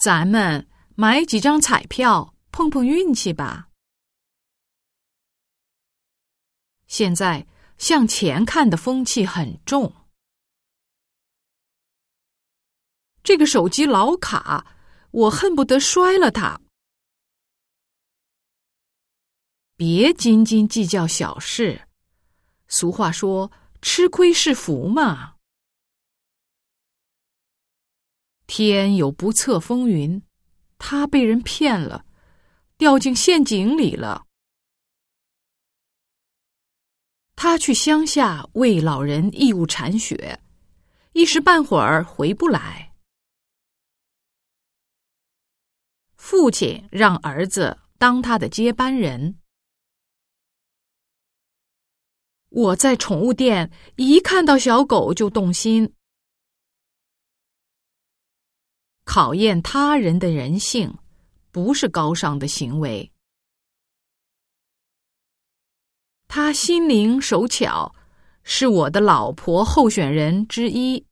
咱们买几张彩票碰碰运气吧。现在向前看的风气很重。这个手机老卡，我恨不得摔了它。别斤斤计较小事，俗话说“吃亏是福”嘛。天有不测风云，他被人骗了，掉进陷阱里了。他去乡下为老人义务铲雪，一时半会儿回不来。父亲让儿子当他的接班人。我在宠物店一看到小狗就动心。考验他人的人性，不是高尚的行为。他心灵手巧，是我的老婆候选人之一。